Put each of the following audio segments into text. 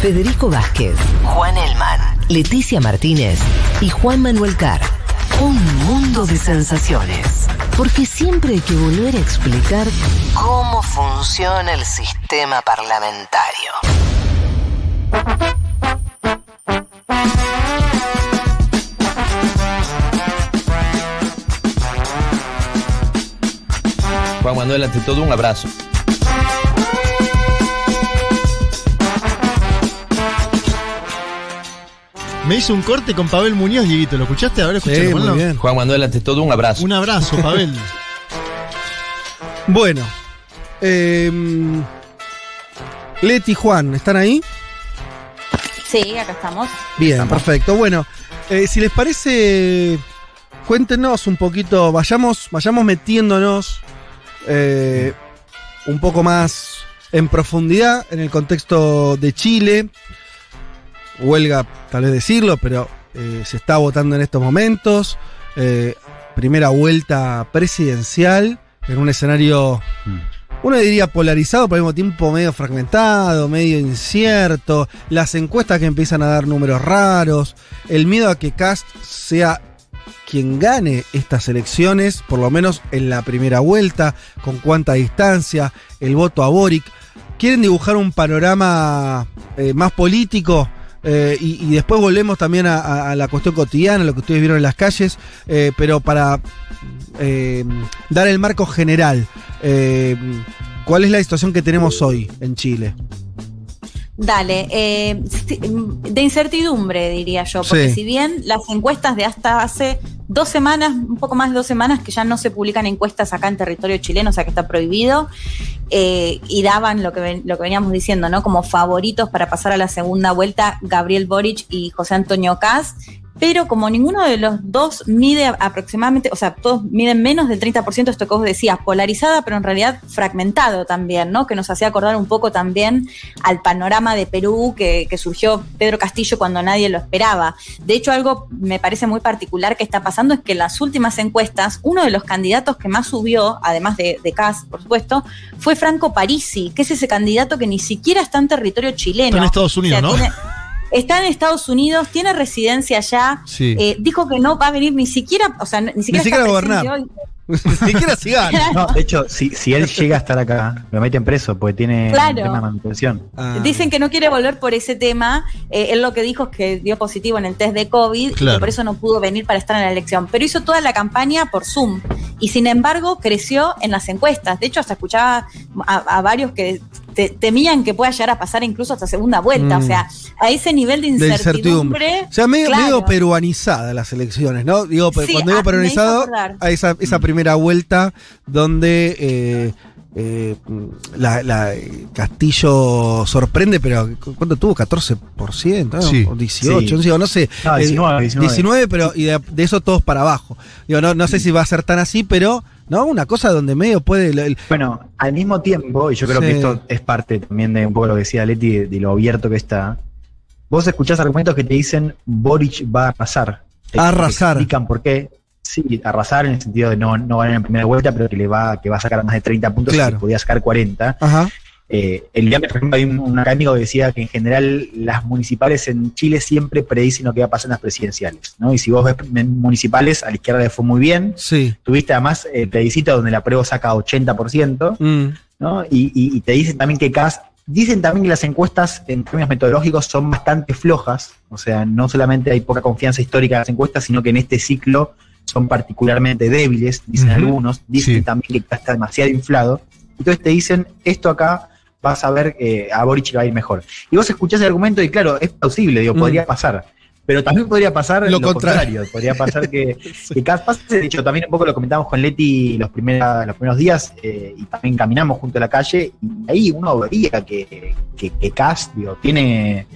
Federico Vázquez, Juan Elman, Leticia Martínez y Juan Manuel Carr. Un mundo de sensaciones. Porque siempre hay que volver a explicar cómo funciona el sistema parlamentario. Juan Manuel, ante todo, un abrazo. Me hizo un corte con Pavel Muñoz, Dieguito. ¿Lo escuchaste? Ahora Sí, muy bien. Juan Manuel, ante todo, un abrazo. Un abrazo, Pavel. Bueno. em, Leti, Juan, ¿están ahí? Sí, acá estamos. Bien, perfecto. Bueno, eh, si les parece, cuéntenos un poquito, vayamos, vayamos metiéndonos eh, un poco más en profundidad en el contexto de Chile. Huelga, tal vez decirlo, pero eh, se está votando en estos momentos. Eh, primera vuelta presidencial en un escenario, uno diría polarizado, pero al mismo tiempo medio fragmentado, medio incierto. Las encuestas que empiezan a dar números raros. El miedo a que Cast sea quien gane estas elecciones, por lo menos en la primera vuelta, con cuánta distancia, el voto a Boric. Quieren dibujar un panorama eh, más político. Eh, y, después volvemos también a la cuestión cotidiana, lo que ustedes vieron en las calles, eh, pero para eh, dar el marco general, eh, ¿cuál es la situación que tenemos hoy en Chile? Dale, eh, de incertidumbre diría yo, porque Sí. si bien las encuestas de hasta hace dos semanas, un poco más de dos semanas, que ya no se publican encuestas acá en territorio chileno, o sea que está prohibido, eh, y daban lo que, ven- lo que veníamos diciendo, ¿no? Como favoritos para pasar a la segunda vuelta, Gabriel Boric y José Antonio Caz. Pero como ninguno de los dos mide aproximadamente, o sea, todos miden menos del 30%, esto que vos decías, polarizada, pero en realidad fragmentado también, ¿no? Que nos hacía acordar un poco también al panorama de Perú que, que surgió Pedro Castillo cuando nadie lo esperaba. De hecho, algo me parece muy particular que está pasando es que en las últimas encuestas, uno de los candidatos que más subió, además de, de Kass, por supuesto, fue Franco Parisi, que es ese candidato que ni siquiera está en territorio chileno. Está en Estados Unidos, ¿no? tiene- Está en Estados Unidos, tiene residencia allá. Sí. eh, dijo que no va a venir ni siquiera, o sea, ni siquiera, siquiera está a gobernar. hoy. Ni siquiera si gana. No, de hecho, si, si él llega a estar acá, lo meten preso porque tiene Claro. un tema de manutención. Ah. Dicen que no quiere volver por ese tema. Eh, él lo que dijo es que dio positivo en el test de COVID y que por eso no pudo venir para estar en la elección. Pero hizo toda la campaña por Zoom y sin embargo creció en las encuestas. De hecho, hasta escuchaba a, a varios que te- temían que pueda llegar a pasar incluso hasta segunda vuelta. Mm. O sea, a ese nivel de de incertidumbre. O sea, medio, claro. medio peruanizadas las elecciones, ¿no? Digo, pero Sí, cuando digo ah, peruanizado, a esa, esa primera vuelta donde eh, eh, la, la- Castillo sorprende, pero ¿cuánto tuvo? ¿14%? ¿no? Sí. O 18, Sí. no sé, no sé. No, Eh, 19, 19. 19, pero y de, de eso todos para abajo. Digo, no, no sé si va a ser tan así, pero no una cosa donde medio puede... el- el- Bueno, al mismo tiempo, y yo creo Sí. que esto es parte también de un poco lo que decía Leti, de, de lo abierto que está, vos escuchás argumentos que te dicen Boric va a arrasar. Te- Arrasar. Te explican por qué. Sí, arrasar en el sentido de no, no ganar en primera vuelta, pero que le va, que va a sacar más de 30 puntos Claro. y podía sacar 40. Ajá. Eh, el viernes, por ejemplo, hay un, un académico que decía que en general las municipales en Chile siempre predicen lo que va a pasar en las presidenciales. ¿no? Y si vos ves municipales, a la izquierda le fue muy bien. Sí. Tuviste además el plebiscito donde la prueba saca 80%, Mm. ¿no? Y, y- y te dicen también que CAS, dicen también que las encuestas en términos metodológicos son bastante flojas, o sea, no solamente hay poca confianza histórica en las encuestas, sino que en este ciclo son particularmente débiles, dicen algunos, dicen Sí. también que CAS está demasiado inflado, entonces te dicen, esto acá vas a ver eh, a Boric le va a ir mejor. Y vos escuchás el argumento y claro, es plausible, digo, Mm. podría pasar. Pero también podría pasar Lo lo, contrario. contrario. Podría pasar que, que Cas pase. De hecho, también un poco lo comentamos con Leti los, primera- los primeros días eh, y también caminamos junto a la calle y ahí uno veía que, que, que digo, tiene.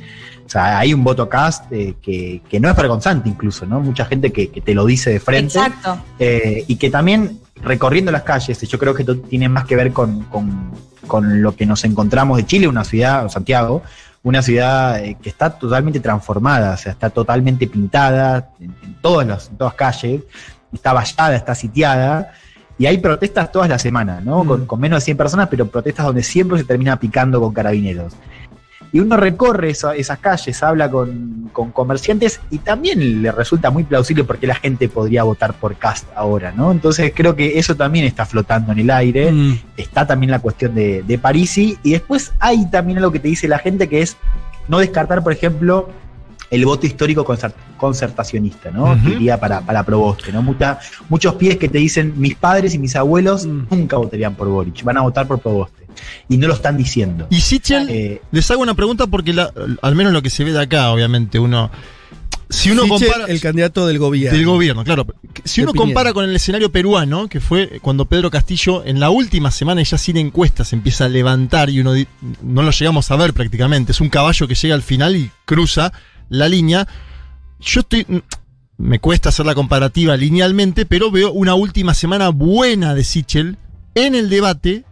O sea, hay un voto Cast eh, que, que no es vergonzante incluso, ¿no? Mucha gente que, que te lo dice de frente. Exacto. Eh, y que también recorriendo las calles, yo creo que esto tiene más que ver con, con- con lo que nos encontramos de Chile, una ciudad, Santiago, una ciudad eh, que está totalmente transformada, o sea, está totalmente pintada en, en todas las en todas calles, está vallada, está sitiada. Y hay protestas todas las semanas, ¿no? Mm. Con, con menos de 100 personas, pero protestas donde siempre se termina picando con carabineros. Y uno recorre esa- esas calles, habla con, con comerciantes y también le resulta muy plausible porque la gente podría votar por Cast ahora, ¿no? Entonces creo que eso también está flotando en el aire. Mm. Está también la cuestión de, de Parisi. Y después hay también algo que te dice la gente que es no descartar, por ejemplo, el voto histórico concer- concertacionista, ¿no? Que iría para, para Proboste, ¿no? Mucha- muchos pies que te dicen, mis padres y mis abuelos Mm. nunca votarían por Boric, van a votar por Proboste. Y no lo están diciendo. Y Sichel, Eh, les hago una pregunta porque la- al menos lo que se ve de acá, obviamente, uno. Si uno Sichel, compara. el candidato del gobierno. Del gobierno, claro. Si uno compara con el escenario peruano, que fue cuando Pedro Castillo en la última semana ya sin encuestas empieza a levantar y uno no lo llegamos a ver prácticamente, es un caballo que llega al final y cruza la línea. Yo estoy me cuesta hacer la comparativa linealmente, pero veo una última semana buena de Sichel en el debate,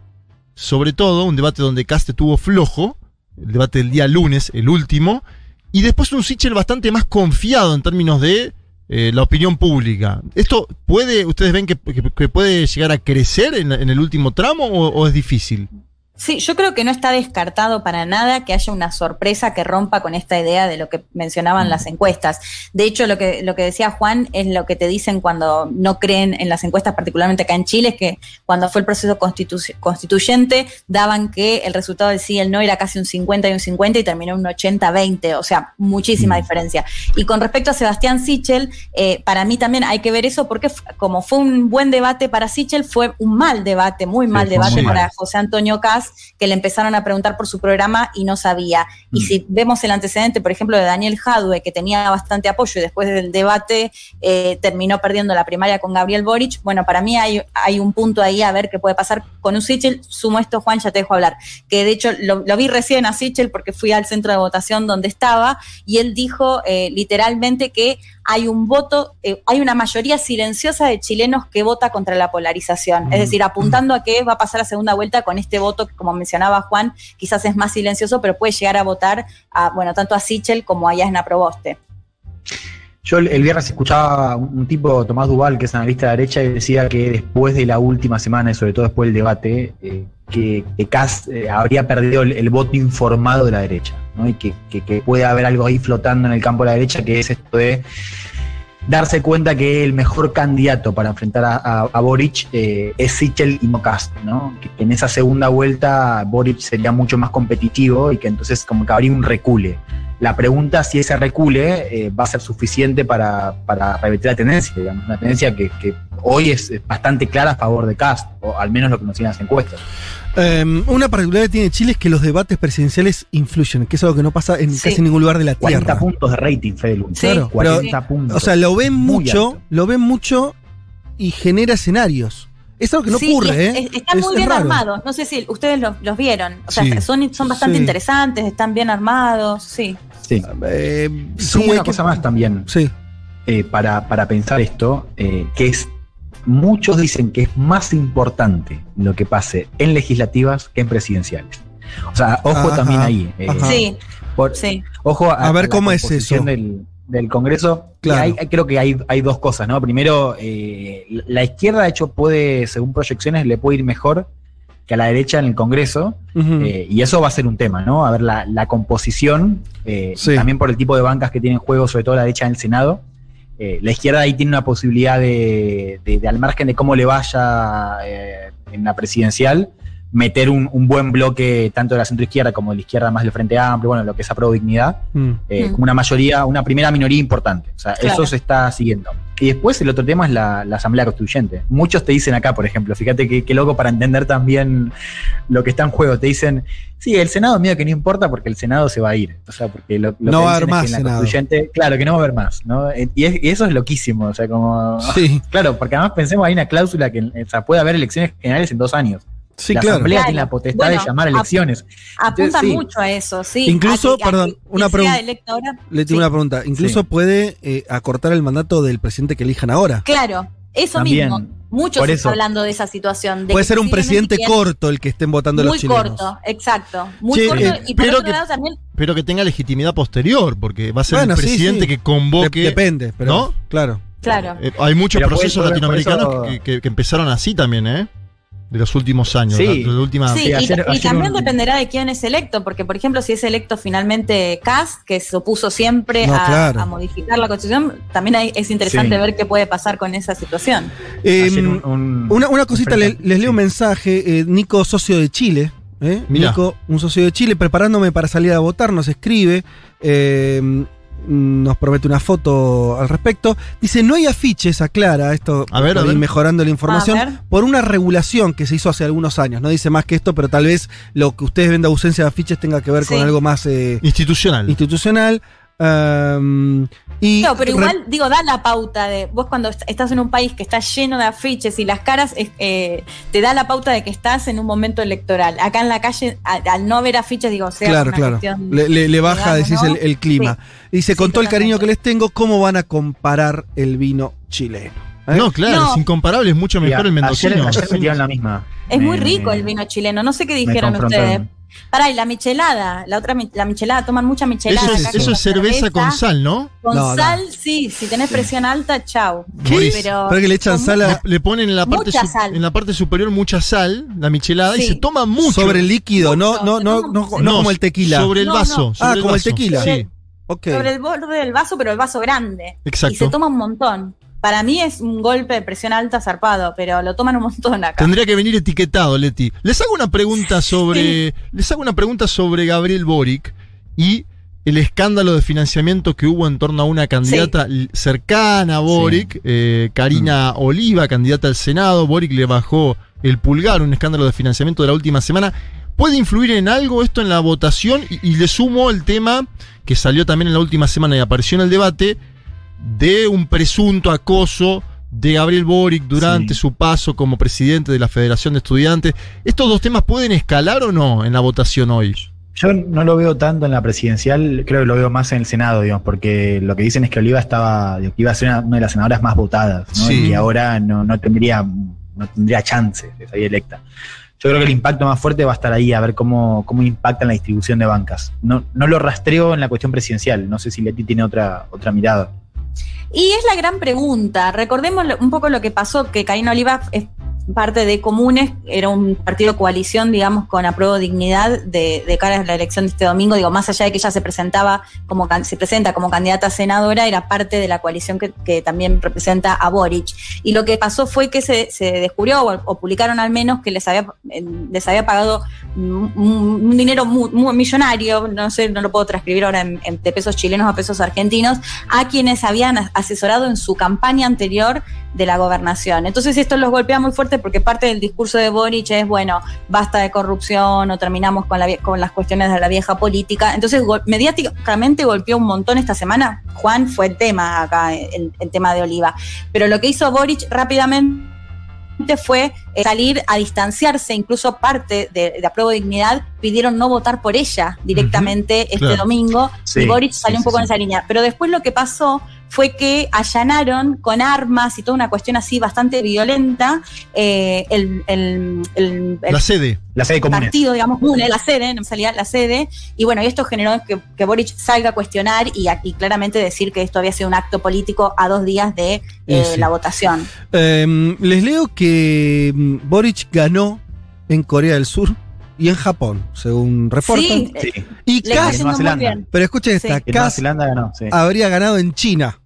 sobre todo un debate donde Caste tuvo flojo, el debate del día lunes, el último, y después un Sichel bastante más confiado en términos de eh, la opinión pública. ¿Esto puede, ustedes ven que, que- puede llegar a crecer en, el último tramo o es difícil? Sí, yo creo que no está descartado para nada que haya una sorpresa que rompa con esta idea de lo que mencionaban las encuestas. De hecho, lo que, lo que decía Juan es lo que te dicen cuando no creen en las encuestas, particularmente acá en Chile, es que cuando fue el proceso constitu- constituyente daban que el resultado del sí y el no era casi un 50 y un 50 y terminó un 80-20, o sea, muchísima diferencia. Y con respecto a Sebastián Sichel, eh, para mí también hay que ver eso porque como fue un buen debate para Sichel, fue un mal debate, muy mal debate para mal. José Antonio Cas, que le empezaron a preguntar por su programa y no sabía. Y Mm. si vemos el antecedente, por ejemplo, de Daniel Jadwe, que tenía bastante apoyo y después del debate eh, terminó perdiendo la primaria con Gabriel Boric, bueno, para mí hay, hay un punto ahí a ver qué puede pasar con un Sichel. Sumo esto, Juan, ya te dejo hablar. Que de hecho lo, lo vi recién a Sichel porque fui al centro de votación donde estaba y él dijo eh, literalmente que hay un voto, eh, hay una mayoría silenciosa de chilenos que vota contra la polarización. Es decir, apuntando a que va a pasar a segunda vuelta con este voto que, como mencionaba Juan, quizás es más silencioso, pero puede llegar a votar a, bueno, tanto a Sichel como a Yasna Proboste. Yo el, viernes escuchaba un, tipo, Tomás Duval, que es analista de derecha, y decía que después de la última semana, y sobre todo después del debate, eh, que, que Kass eh, habría perdido el, voto informado de la derecha, ¿no? Y que, que- puede haber algo ahí flotando en el campo de la derecha, que es esto de darse cuenta que el mejor candidato para enfrentar a, Boric eh, es Sichel y no ¿no? Que en esa segunda vuelta Boric sería mucho más competitivo y que entonces como que habría un recule. La pregunta si ese recule eh, va a ser suficiente para, para revertir la tendencia, digamos, una tendencia que, que hoy es bastante clara a favor de Cast, o al menos lo que nos dicen las encuestas. Eh, una particularidad que tiene Chile es que los debates presidenciales influyen, que es algo que no pasa en Sí. casi ningún lugar de la 40 Tierra. puntos de rating, Fede Lund. Sí, Claro, 40 puntos. O sea, lo ven mucho, alto. lo ven mucho y genera escenarios. Es algo que no Sí, ocurre, es- ¿eh? es- están Es- muy es bien raro. armados. No sé si ustedes lo- los vieron. O sea, Sí. son, son bastante Sí. interesantes, están bien armados. Sí. Sí. Eh, Sumo sí, hay una que- cosa más también. Sí. eh, para, para pensar esto, eh, que es, muchos dicen que es más importante lo que pase en legislativas que en presidenciales. O sea, ojo Ajá, también ahí. eh. Sí, por- sí. Ojo a, A ver la cómo es eso. Del, del Congreso. Claro. hay- hay- creo que hay, hay dos cosas, ¿no? Primero, eh, la izquierda, de hecho, puede, según proyecciones, le puede ir mejor que a la derecha en el Congreso. Eh, y eso va a ser un tema, ¿no? A ver la, la composición, eh, Sí. también por el tipo de bancas que tienen en juego, sobre todo la derecha en el Senado. Eh, la izquierda ahí tiene una posibilidad de, de- de, al margen de cómo le vaya eh, en la presidencial, meter un, un buen bloque tanto de la centroizquierda como de la izquierda más del Frente Amplio, bueno, lo que es aprobado dignidad, Mm. eh, Mm. como una mayoría, una primera minoría importante. O sea, Claro. eso se está siguiendo. Y después el otro tema es la, la Asamblea Constituyente. Muchos te dicen acá, por ejemplo, fíjate qué qué loco para entender también lo que está en juego. Te dicen, sí, el Senado medio que no importa porque el Senado se va a ir. O sea, porque lo, lo No que va a dicen haber es más que en la. Constituyente, claro, que no va a haber más. ¿no? Y, es- y eso es loquísimo. O sea, como. Sí, Claro, porque además pensemos, hay una cláusula que o sea, puede haber elecciones generales en dos años. Sí, la claro. Asamblea Claro. tiene la potestad Bueno, de llamar a ap- elecciones. Apunta Entonces, sí. mucho a eso, sí. Incluso, A que- a perdón, que una pregunta. Le tengo sí. una pregunta. Incluso Sí. puede eh, acortar el mandato del presidente que elijan ahora. Claro, eso También, mismo. Muchos están hablando de esa situación. de Puede que ser un presidente corto el que estén votando Muy los chilenos. corto, exacto. Muy Sí, corto. eh, y por pero otro que- lado también, Pero que tenga legitimidad posterior, porque va a ser Bueno, el sí, presidente sí. que De- convoque. depende, pero ¿No? claro. claro. Eh, hay muchos Pero procesos latinoamericanos eso- que, que- que empezaron así también, ¿eh? De los últimos años, Sí. la- de la última... Sí, y, ayer- y ayer también un- dependerá de quién es electo, porque por ejemplo, si es electo finalmente Kass, que se opuso siempre No, a, claro. a modificar la constitución, también hay- es interesante Sí. ver qué puede pasar con esa situación. Eh, Ayer un- un- una, una cosita, le- les leo sí. un mensaje. eh, Nico, socio de Chile. ¿eh? Nico, un socio de Chile, preparándome para salir a votar, nos escribe. Nos promete una foto al respecto. Dice, no hay afiches, aclara, esto A ver, a mejorando la A información, ver. por una regulación que se hizo hace algunos años. No dice más que esto, pero tal vez lo que ustedes ven de ausencia de afiches tenga que ver con algo más eh, Institucional. institucional. Um, y No, pero igual, digo, da la pauta de vos cuando est- estás en un país que está lleno de afiches y las caras, eh, te da la pauta de que estás en un momento electoral. Acá en la calle, al no ver afiches, digo, sea Claro, una claro. cuestión Le, le- le baja, digamos, decís, ¿no? el, el clima. Dice, Sí, con todo el cariño que les tengo, ¿cómo van a comparar el vino chileno? ¿Eh? No, claro, No. es incomparable, es mucho mejor el mendocino. ayer Sí. me la misma. Es muy Me- rico el vino chileno. No sé qué dijeron ustedes. Pará, y la michelada, la otra la michelada, toman mucha michelada. Eso es, acá eso con es cerveza con sal, ¿no? Con No, no. sal, sí, si tenés presión alta, chau. ¿Qué? Pero, Pero que le echan sal a- Le, ponen en la, parte Mucha sal. en la parte superior mucha sal, la michelada, y se toma mucho. sobre el líquido, no, Mucho, no, no, no, no como el tequila. Sobre el No, vaso. no. sobre Ah, como el tequila. Sí, Ok. sobre el borde del vaso, pero el vaso grande. exacto. Y se toma un montón. Para mí es un golpe de presión alta zarpado, pero lo toman un montón acá. Tendría que venir etiquetado, Leti. Les hago una pregunta sobre. Les hago una pregunta sobre Gabriel Boric y el escándalo de financiamiento que hubo en torno a una candidata cercana a Boric, eh, Karina Oliva, candidata al Senado. Boric le bajó el pulgar, un escándalo de financiamiento de la última semana. ¿Puede influir en algo esto en la votación? Y, y le sumo el tema que salió también en la última semana y apareció en el debate de un presunto acoso de Gabriel Boric durante Sí. su paso como presidente de la Federación de Estudiantes. ¿Estos dos temas pueden escalar o no en la votación hoy? Yo no lo veo tanto en la presidencial, creo que lo veo más en el Senado, digamos, porque lo que dicen es que Oliva estaba, digo, que iba a ser una, una de las senadoras más votadas, ¿no? Sí. Y ahora no, no tendría, no tendría chance de salir electa. Yo creo que el impacto más fuerte va a estar ahí, a ver cómo, cómo impacta en la distribución de bancas. No, no lo rastreo en la cuestión presidencial, no sé si Leti tiene otra, otra mirada. Y es la gran pregunta. Recordemos un poco lo que pasó, que Karina Oliva parte de Comunes, era un partido coalición, digamos, con apruebo dignidad de, de cara a la elección de este domingo. Digo, más allá de que ella se presentaba como se presenta como candidata a senadora, era parte de la coalición que, que también representa a Boric. Y lo que pasó fue que se, se descubrió, o, publicaron al menos, que les había, eh, les había pagado un, dinero muy, millonario, no sé, no lo puedo transcribir ahora en- en- de pesos chilenos a pesos argentinos, a quienes habían as- asesorado en su campaña anterior de la gobernación. Entonces esto los golpea muy fuerte porque parte del discurso de Boric es, bueno, basta de corrupción o terminamos con, la, con las cuestiones de la vieja política. Entonces mediáticamente golpeó un montón esta semana. Juan fue el tema acá, el, el tema de Oliva. Pero lo que hizo Boric rápidamente fue eh, salir a distanciarse, incluso parte de, de Apruebo Dignidad pidieron no votar por ella directamente este claro. domingo Sí, y Boric sí, salió un poco sí. en esa línea. Pero después lo que pasó fue que allanaron con armas y toda una cuestión así bastante violenta eh, el, el- el- el La sede. La sede común. partido, digamos, UNE, la sede, no me salía la sede, y bueno, y esto generó que, que Boric salga a cuestionar y, aquí claramente decir que esto había sido un acto político a dos días de eh, Y sí. la votación. Em, les leo que mm, Boric ganó en Corea del Sur y en Japón, según reportan. Sí, Sí. y bien. pero escuchen Sí. esta, Que Nueva Kass Zelanda ganó, sí. habría ganado en China.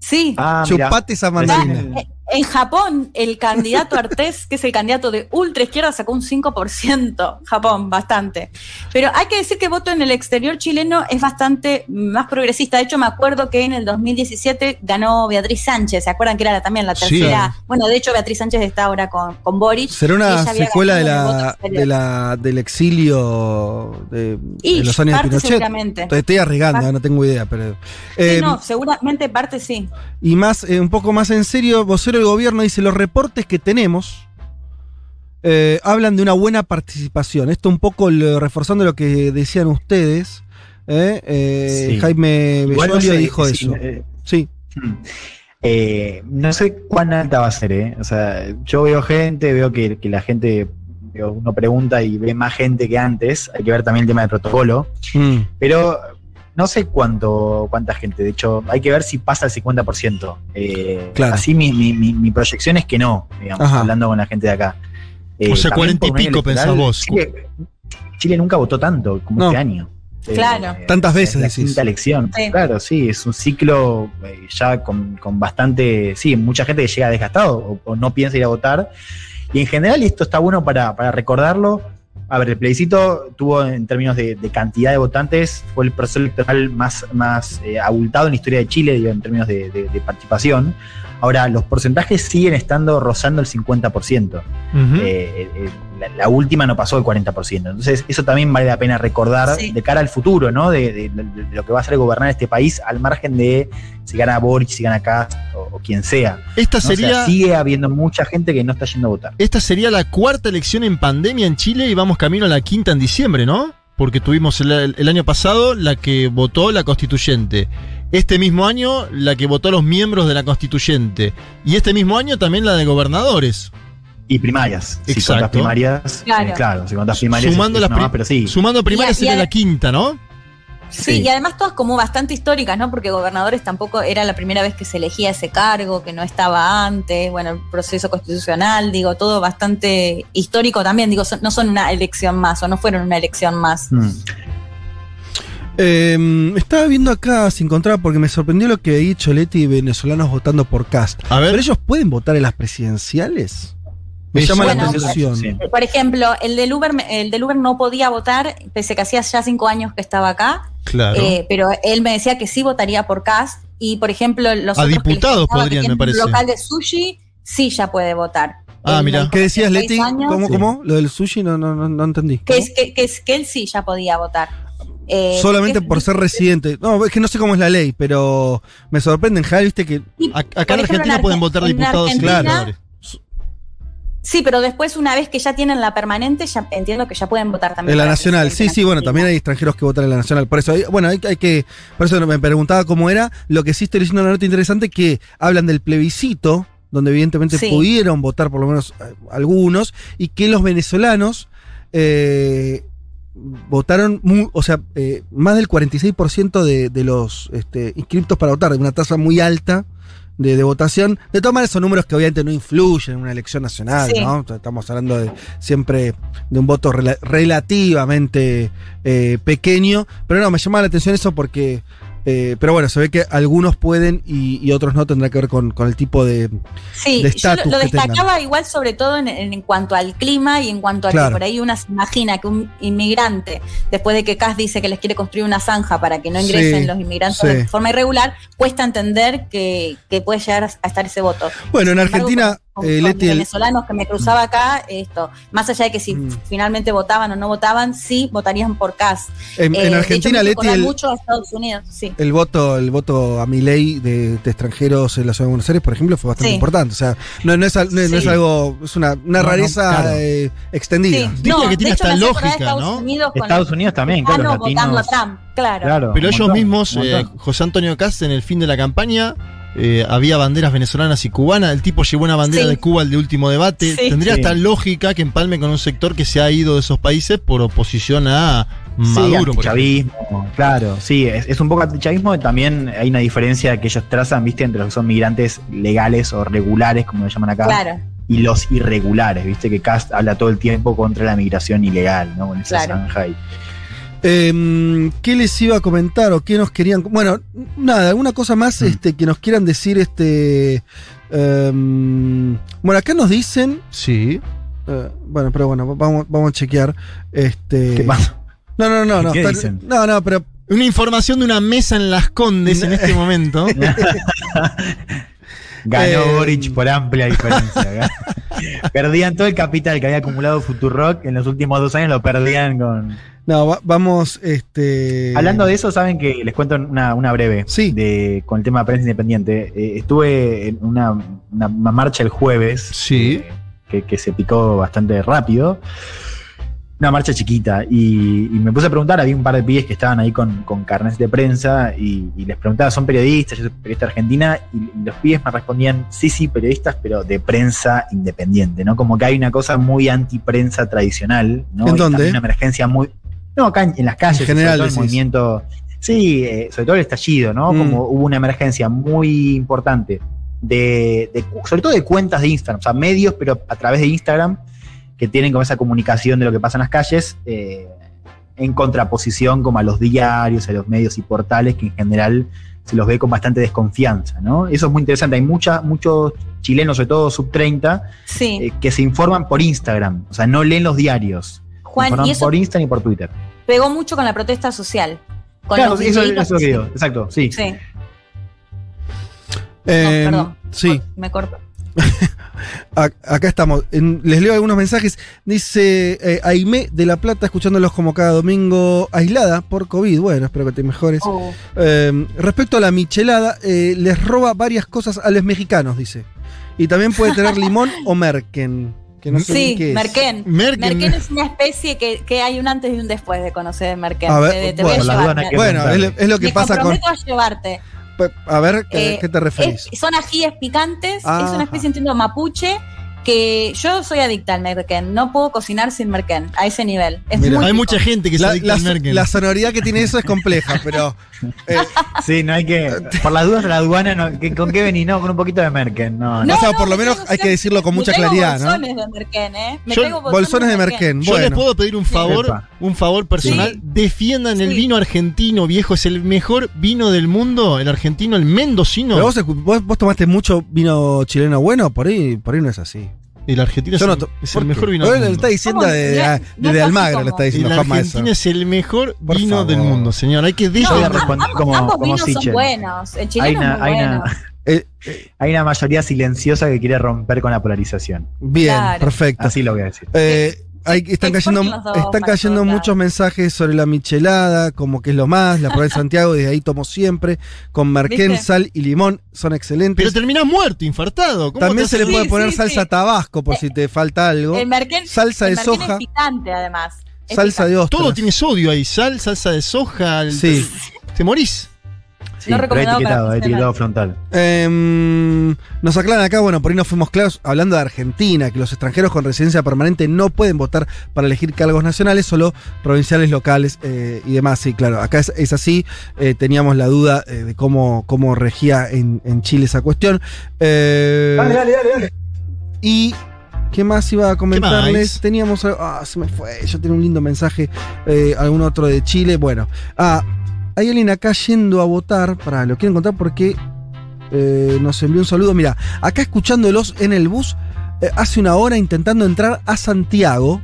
Sí. Ah, mira. Chupate esa Pensé mandarina. En Japón, el candidato Artés, que es el candidato de ultra izquierda, sacó un 5%. Japón, bastante. Pero hay que decir que voto en el exterior chileno es bastante más progresista. De hecho, me acuerdo que en el 2017 ganó Beatriz Sánchez. ¿Se acuerdan que era también la Sí. tercera? Bueno, de hecho, Beatriz Sánchez está ahora con, con Boric. ¿Será una secuela de la, de la, del exilio de, Y de los años de parte Pinochet? seguramente. Estoy, estoy arriesgando, Parte- no tengo idea, pero. Sí, eh, no, seguramente parte sí. Y más, eh, un poco más en serio, vocero del gobierno dice: los reportes que tenemos eh, hablan de una buena participación. Esto un poco lo- reforzando lo que decían ustedes. eh, eh, Sí. Jaime no Bellolio sé, dijo sí, eso. Sí. Hmm. No sé cuán alta va a ser, ¿eh? O sea, yo veo gente, veo que, que la gente, uno pregunta y ve más gente que antes, hay que ver también el tema del protocolo, Mm. pero no sé cuánto, cuánta gente, de hecho, hay que ver si pasa el 50%. Eh, Claro. Así mi, mi- mi- mi proyección es que no, digamos, Ajá. hablando con la gente de acá. Eh, O sea, también 40 y pico pensás vos. Chile, Chile nunca votó tanto como No. este año. Eh, Claro. Tantas es veces, la decís. quinta elección. Sí. Claro, sí, es un ciclo eh, ya con, con bastante. Sí, mucha gente que llega desgastado o, o no piensa ir a votar. Y en general, y esto está bueno para, para recordarlo. A ver, el plebiscito tuvo en términos de, cantidad de votantes, fue el proceso electoral más, más eh, abultado en la historia de Chile, digo, en términos de- de participación. Ahora, los porcentajes siguen estando rozando el 50%. Ujú. Eh, eh, la, la última no pasó el 40%. Entonces, eso también vale la pena recordar Sí. de cara al futuro, ¿no? De, de- de- de lo que va a ser gobernar este país, al margen de si gana Boric, si gana Kast o, o quien sea. Esta ¿no? O sea, sería. sigue habiendo mucha gente que no está yendo a votar. Esta sería la cuarta elección en pandemia en Chile y vamos camino a la quinta en diciembre, ¿no? Porque tuvimos el año pasado la que votó la constituyente. Este mismo año la que votó los miembros de la constituyente. Y este mismo año también la de gobernadores. Y primarias. Si Exacto. contás primarias, Claro. eh, claro, si contás primarias. Sumando es las una más, pero sí. Sumando primarias Y a- y a- sería la quinta, ¿no? Sí, Sí. y además todas como bastante históricas, ¿no? Porque gobernadores tampoco era la primera vez que se elegía ese cargo, que no estaba antes, bueno, el proceso constitucional, digo, todo bastante histórico también, digo, son- no son una elección más o no fueron una elección más. Mm. Eh, estaba viendo acá sin encontrar porque me sorprendió lo que había dicho Leti y venezolanos votando por Cast. A ver. ¿Pero ellos pueden votar en las presidenciales? Me Me llama la atención. sí. Por ejemplo, el del Uber, el del Uber no podía votar, pese a que hacía ya cinco años que estaba acá, Claro. eh, pero él me decía que sí votaría por Cast y, por ejemplo, los A diputados podrían, me parece. Local de sushi sí ya puede votar. Ah, mira. ¿Qué decías, 36 Leti? años, ¿Cómo, Sí. cómo? Lo del sushi no, no, no, no entendí. que, es, que, que es, que él sí ya podía votar. Eh, Solamente por ser residente. No, es que no sé cómo es la ley, pero me sorprende en general, viste que y- acá en Argentina en pueden votar diputados y senadores. Sí, pero después, una vez que ya tienen la permanente, ya entiendo que ya pueden votar también. en la nacional. Sí, sí, en bueno, también hay extranjeros que votan en la nacional. Por eso, hay- bueno, hay, hay que. Por eso me preguntaba cómo era. Lo que sí estoy leyendo una nota interesante que hablan del plebiscito, donde evidentemente Sí. pudieron votar por lo menos eh, algunos, y que los venezolanos eh, votaron, mu- o sea, eh, más del 46% de, de los este, inscriptos para votar, de una tasa muy alta. De, de votación. De todas maneras, son números que obviamente no influyen en una elección nacional, Sí. ¿no? Estamos hablando de siempre de un voto rela- relativamente eh, pequeño. Pero no, me llama la atención eso porque. Eh, pero bueno, se ve que algunos pueden y, y otros no tendrá que ver con, con el tipo de. Sí, de yo lo, destacaba igual sobre todo en, en- cuanto al clima y en cuanto a Claro. que por ahí uno se imagina que un inmigrante, después de que Kass dice que les quiere construir una zanja para que no ingresen Sí, los inmigrantes sí. de forma irregular, cuesta entender que, que puede llegar a estar ese voto. Bueno, en embargo, Argentina, con- eh, con Leti, el- venezolanos que me cruzaba acá, esto, más allá de que si Mm. finalmente votaban o no votaban, sí votarían por Kass. en, Eh, en Argentina, hecho, Leti, el, mucho a Estados Unidos, sí. el voto, el voto a mi ley de, de extranjeros en la ciudad de Buenos Aires, por ejemplo, fue bastante Sí. importante. O sea, no, no es, no no algo, es una, una No, no, rareza claro. eh, extendida. Sí. Que tiene de hecho, hasta lógica, Estados ¿no? Unidos con Estados Unidos también, claro, los mexicanos votando a latinos. Trump, claro. Claro, Pero ellos montón, mismos, eh. José Antonio Cast, en el fin de la campaña, eh, había banderas venezolanas y cubanas. El tipo llevó una bandera Sí. de Cuba al de último debate. Sí. Tendría Sí. hasta lógica que empalme con un sector que se ha ido de esos países por oposición a Maduro. antichavismo, claro, sí, es, es un poco antichavismo y también hay una diferencia que ellos trazan, viste, entre los que son migrantes legales o regulares, como lo llaman acá, Claro. y los irregulares, viste, que Cast habla todo el tiempo contra la migración ilegal, ¿no? Con esa Claro. zanja ahí. Eh, ¿Qué les iba a comentar o qué nos querían? Bueno, nada, alguna cosa más Mm. este, que nos quieran decir. Este, em, bueno, acá nos dicen. Sí. eh, bueno, pero bueno, vamos, vamos a chequear. Este, ¿Qué pasa? No, no, no, no. ¿Qué está- dicen? no, no, pero Una información de una mesa en Las Condes en este momento. Ganó Eh, Boric por amplia diferencia. perdían todo el capital que había acumulado Futurock en los últimos dos años, lo perdían con. no, va- vamos. Este, Hablando de eso, saben que les cuento una, una breve Sí. de, con el tema de prensa independiente. Eh, estuve en una, una- una marcha el jueves Sí. eh, que, que se picó bastante rápido. Una marcha chiquita. Y, y me puse a preguntar, había un par de pibes que estaban ahí con, con carnes de prensa y, y les preguntaba, ¿son periodistas? Yo soy periodista argentina. Y, los pibes me respondían, sí, sí, periodistas, pero de prensa independiente, ¿no? Como que hay una cosa muy anti-prensa tradicional, ¿no? ¿En dónde? Una emergencia muy... No, acá en, en las calles, En general, todo el movimiento... Sí, eh, sobre todo el estallido, ¿no? Mm. Como hubo una emergencia muy importante de, de sobre todo de cuentas de Instagram, o sea, medios, pero a través de Instagram, que tienen como esa comunicación de lo que pasa en las calles, eh, en contraposición como a los diarios, a los medios y portales que en general se los ve con bastante desconfianza, ¿no? Eso es muy interesante. Hay mucha, muchos chilenos, sobre todo sub 30, Sí, eh, que se informan por Instagram, o sea, no leen los diarios. se Juan, informan y eso por Instagram y por Twitter. pegó mucho con la protesta social. Con Claro, los eso, es lo que que digo, exacto, sí. Sí, Eh, no, perdón. sí. Me corto. Acá estamos. En- les leo algunos mensajes. Dice eh, Aimé de La Plata, escuchándolos como cada domingo, aislada por COVID. Bueno, espero que te mejores. Oh. Eh, respecto a la michelada, eh, les roba varias cosas a los mexicanos, dice. Y también puede tener limón o merken. Que no sé Sí, qué es. Merken. Merken. Merken es una especie que, que hay un antes y un después de conocer Merken. A ver, te, te bueno, voy a llevar. es, lo- es lo que Me pasa con. a llevarte. A ver, ¿qué, Eh, qué te referís? Es- son ajíes picantes, Ajá. es una especie, entiendo, mapuche, que yo soy adicta al merken. No puedo cocinar sin merken, a ese nivel. Es Mira. muy Hay rico. mucha gente que se La, adicta la- al Merkel. la sonoridad que tiene eso es compleja, pero. eh, Sí, no hay que. Por las dudas de la aduana, no, ¿qué- ¿con qué venís? No, con un poquito de Merken. No, No, o sea, no, por lo me menos hay que decirlo con mucha claridad, ¿no? bolsones de merken, ¿eh? Me Yo- traigo Bolsones de Merken. Yo les puedo pedir un favor, Epa. un favor personal. Sí. Defiendan el vino argentino, viejo. Es el mejor vino del mundo. El argentino, el mendocino. pero vos, escu- vos, vos tomaste mucho vino chileno bueno, por ahí, por ahí no es así. El argentino es, Yo no el- es ¿por el mejor vino del él lo mundo. está diciendo de, No es- de- no es así Almagro, como- lo está El diciendo eso. argentino es el mejor Por vino favor. del mundo, señor. Hay que responder ambos, como, ambos como vinos son buenos. El Hay chileno una, es muy hay, bueno. una, Eh, hay una mayoría silenciosa que quiere romper con la polarización. bien, Claro. perfecto. Así lo voy a decir. Eh, hay- están cayendo, están cayendo muchos mensajes sobre la michelada, como que es lo más, la prueba de Santiago, desde ahí tomo siempre, con merquén, ¿Viste? sal y limón, son excelentes. Pero terminás muerto, infartado. ¿Cómo También se le puede Sí, poner sí, salsa sí. tabasco por si te falta algo. El merken, Salsa el de merken soja. es picante, además. Es Salsa de ostras. Todo tiene sodio ahí. Sal, salsa de soja. el- Sí. Te morís. Sí, no recomendado etiquetado, etiquetado frontal. Em, nos aclaran acá, bueno, por ahí no fuimos claros hablando de Argentina, que los extranjeros con residencia permanente no pueden votar para elegir cargos nacionales, solo provinciales, locales eh, y demás. Sí, claro, acá es, es así. Eh, teníamos la duda eh, de cómo, cómo regía en, en Chile esa cuestión. Eh, dale, dale, dale. Y. ¿Qué más iba a comentarles? Teníamos. Ah, se me fue. Yo tenía un lindo mensaje. eh, algún otro de Chile. Bueno. Ah, hay alguien acá yendo a votar. Para, lo quiero encontrar porque eh, nos envió un saludo. Mira, acá escuchándolos en el bus eh, hace una hora intentando entrar a Santiago.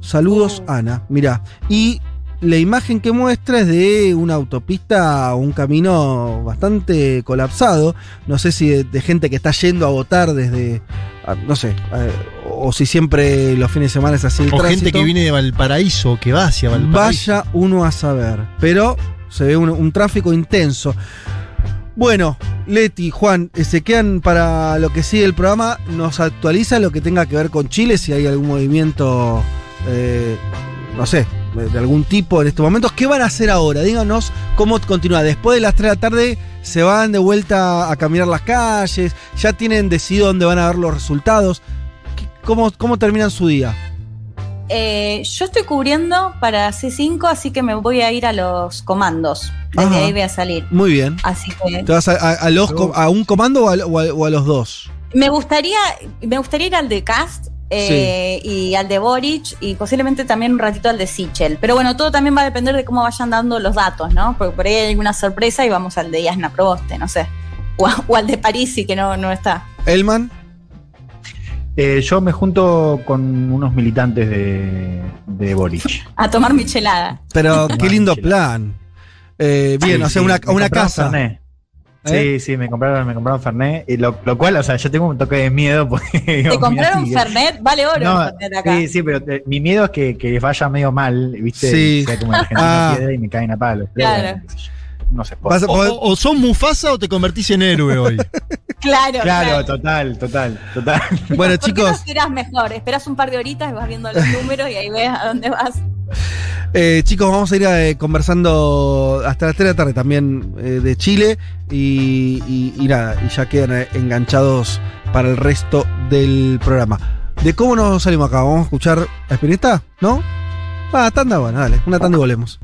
Saludos, Oh. Ana. Mira. Y la imagen que muestra es de una autopista, un camino bastante colapsado. No sé si de, de gente que está yendo a votar desde. ah, No sé. eh, o si siempre los fines de semana es así. el O gente tránsito. que viene de Valparaíso, que va hacia Valparaíso. Vaya uno a saber. Pero se ve un, un tráfico intenso. Bueno, Leti, Juan, eh, se quedan para lo que sigue el programa. Nos actualiza lo que tenga que ver con Chile, si hay algún movimiento, eh, no sé, de, algún tipo en estos momentos. ¿Qué van a hacer ahora? Díganos cómo continúa. Después de las 3 de la tarde se van de vuelta a caminar las calles. Ya tienen decidido dónde van a ver los resultados. ¿Qué- ¿Cómo, cómo terminan su día? Eh, yo estoy cubriendo para C5, así que me voy a ir a los comandos. Desde Ajá. ahí voy a salir. Muy bien. Así que ¿Te vas a, a- a los a un comando o a, o a- o a los dos? me gustaría, me gustaría ir al de Cast eh, y al de Boric y posiblemente también un ratito al de Sichel. Pero bueno, todo también va a depender de cómo vayan dando los datos, ¿no? Porque por ahí hay alguna sorpresa y vamos al de Yasna Proboste, no sé. O, o al de Parisi, que no, no está. Elman. Eh, yo me junto con unos militantes de, de Boric. A tomar michelada. Pero qué lindo plan. Eh, bien, Sí, o sea, sí, una, una casa. Fernet. ¿Eh? Sí, sí, me compraron, me compraron Fernet. Y lo, lo cual, o sea, yo tengo un toque de miedo porque. ¿Te compraron Fernet? Vale oro No, el Fernet acá. sí, sí, pero eh, mi miedo es que, que vaya medio mal, ¿viste? Sí. Y sea como en Argentina Ah. piedra y me caen a palos. Pero, Claro. No sé. A O, poder- o- o sos Mufasa o te convertís en héroe hoy. Claro, Claro, total, total, total. Bueno, ¿Por qué chicos. no esperás mejor? Esperás un par de horitas y vas viendo los números y ahí ves a dónde vas. Eh, chicos, vamos a ir eh, conversando hasta las 3 de la tarde también eh, de Chile. Y, y- y nada, y ya quedan eh, enganchados para el resto del programa. ¿De cómo nos salimos acá? ¿Vamos a escuchar a Espineta? ¿No? Ah, tanda, bueno, dale, una tanda y volvemos.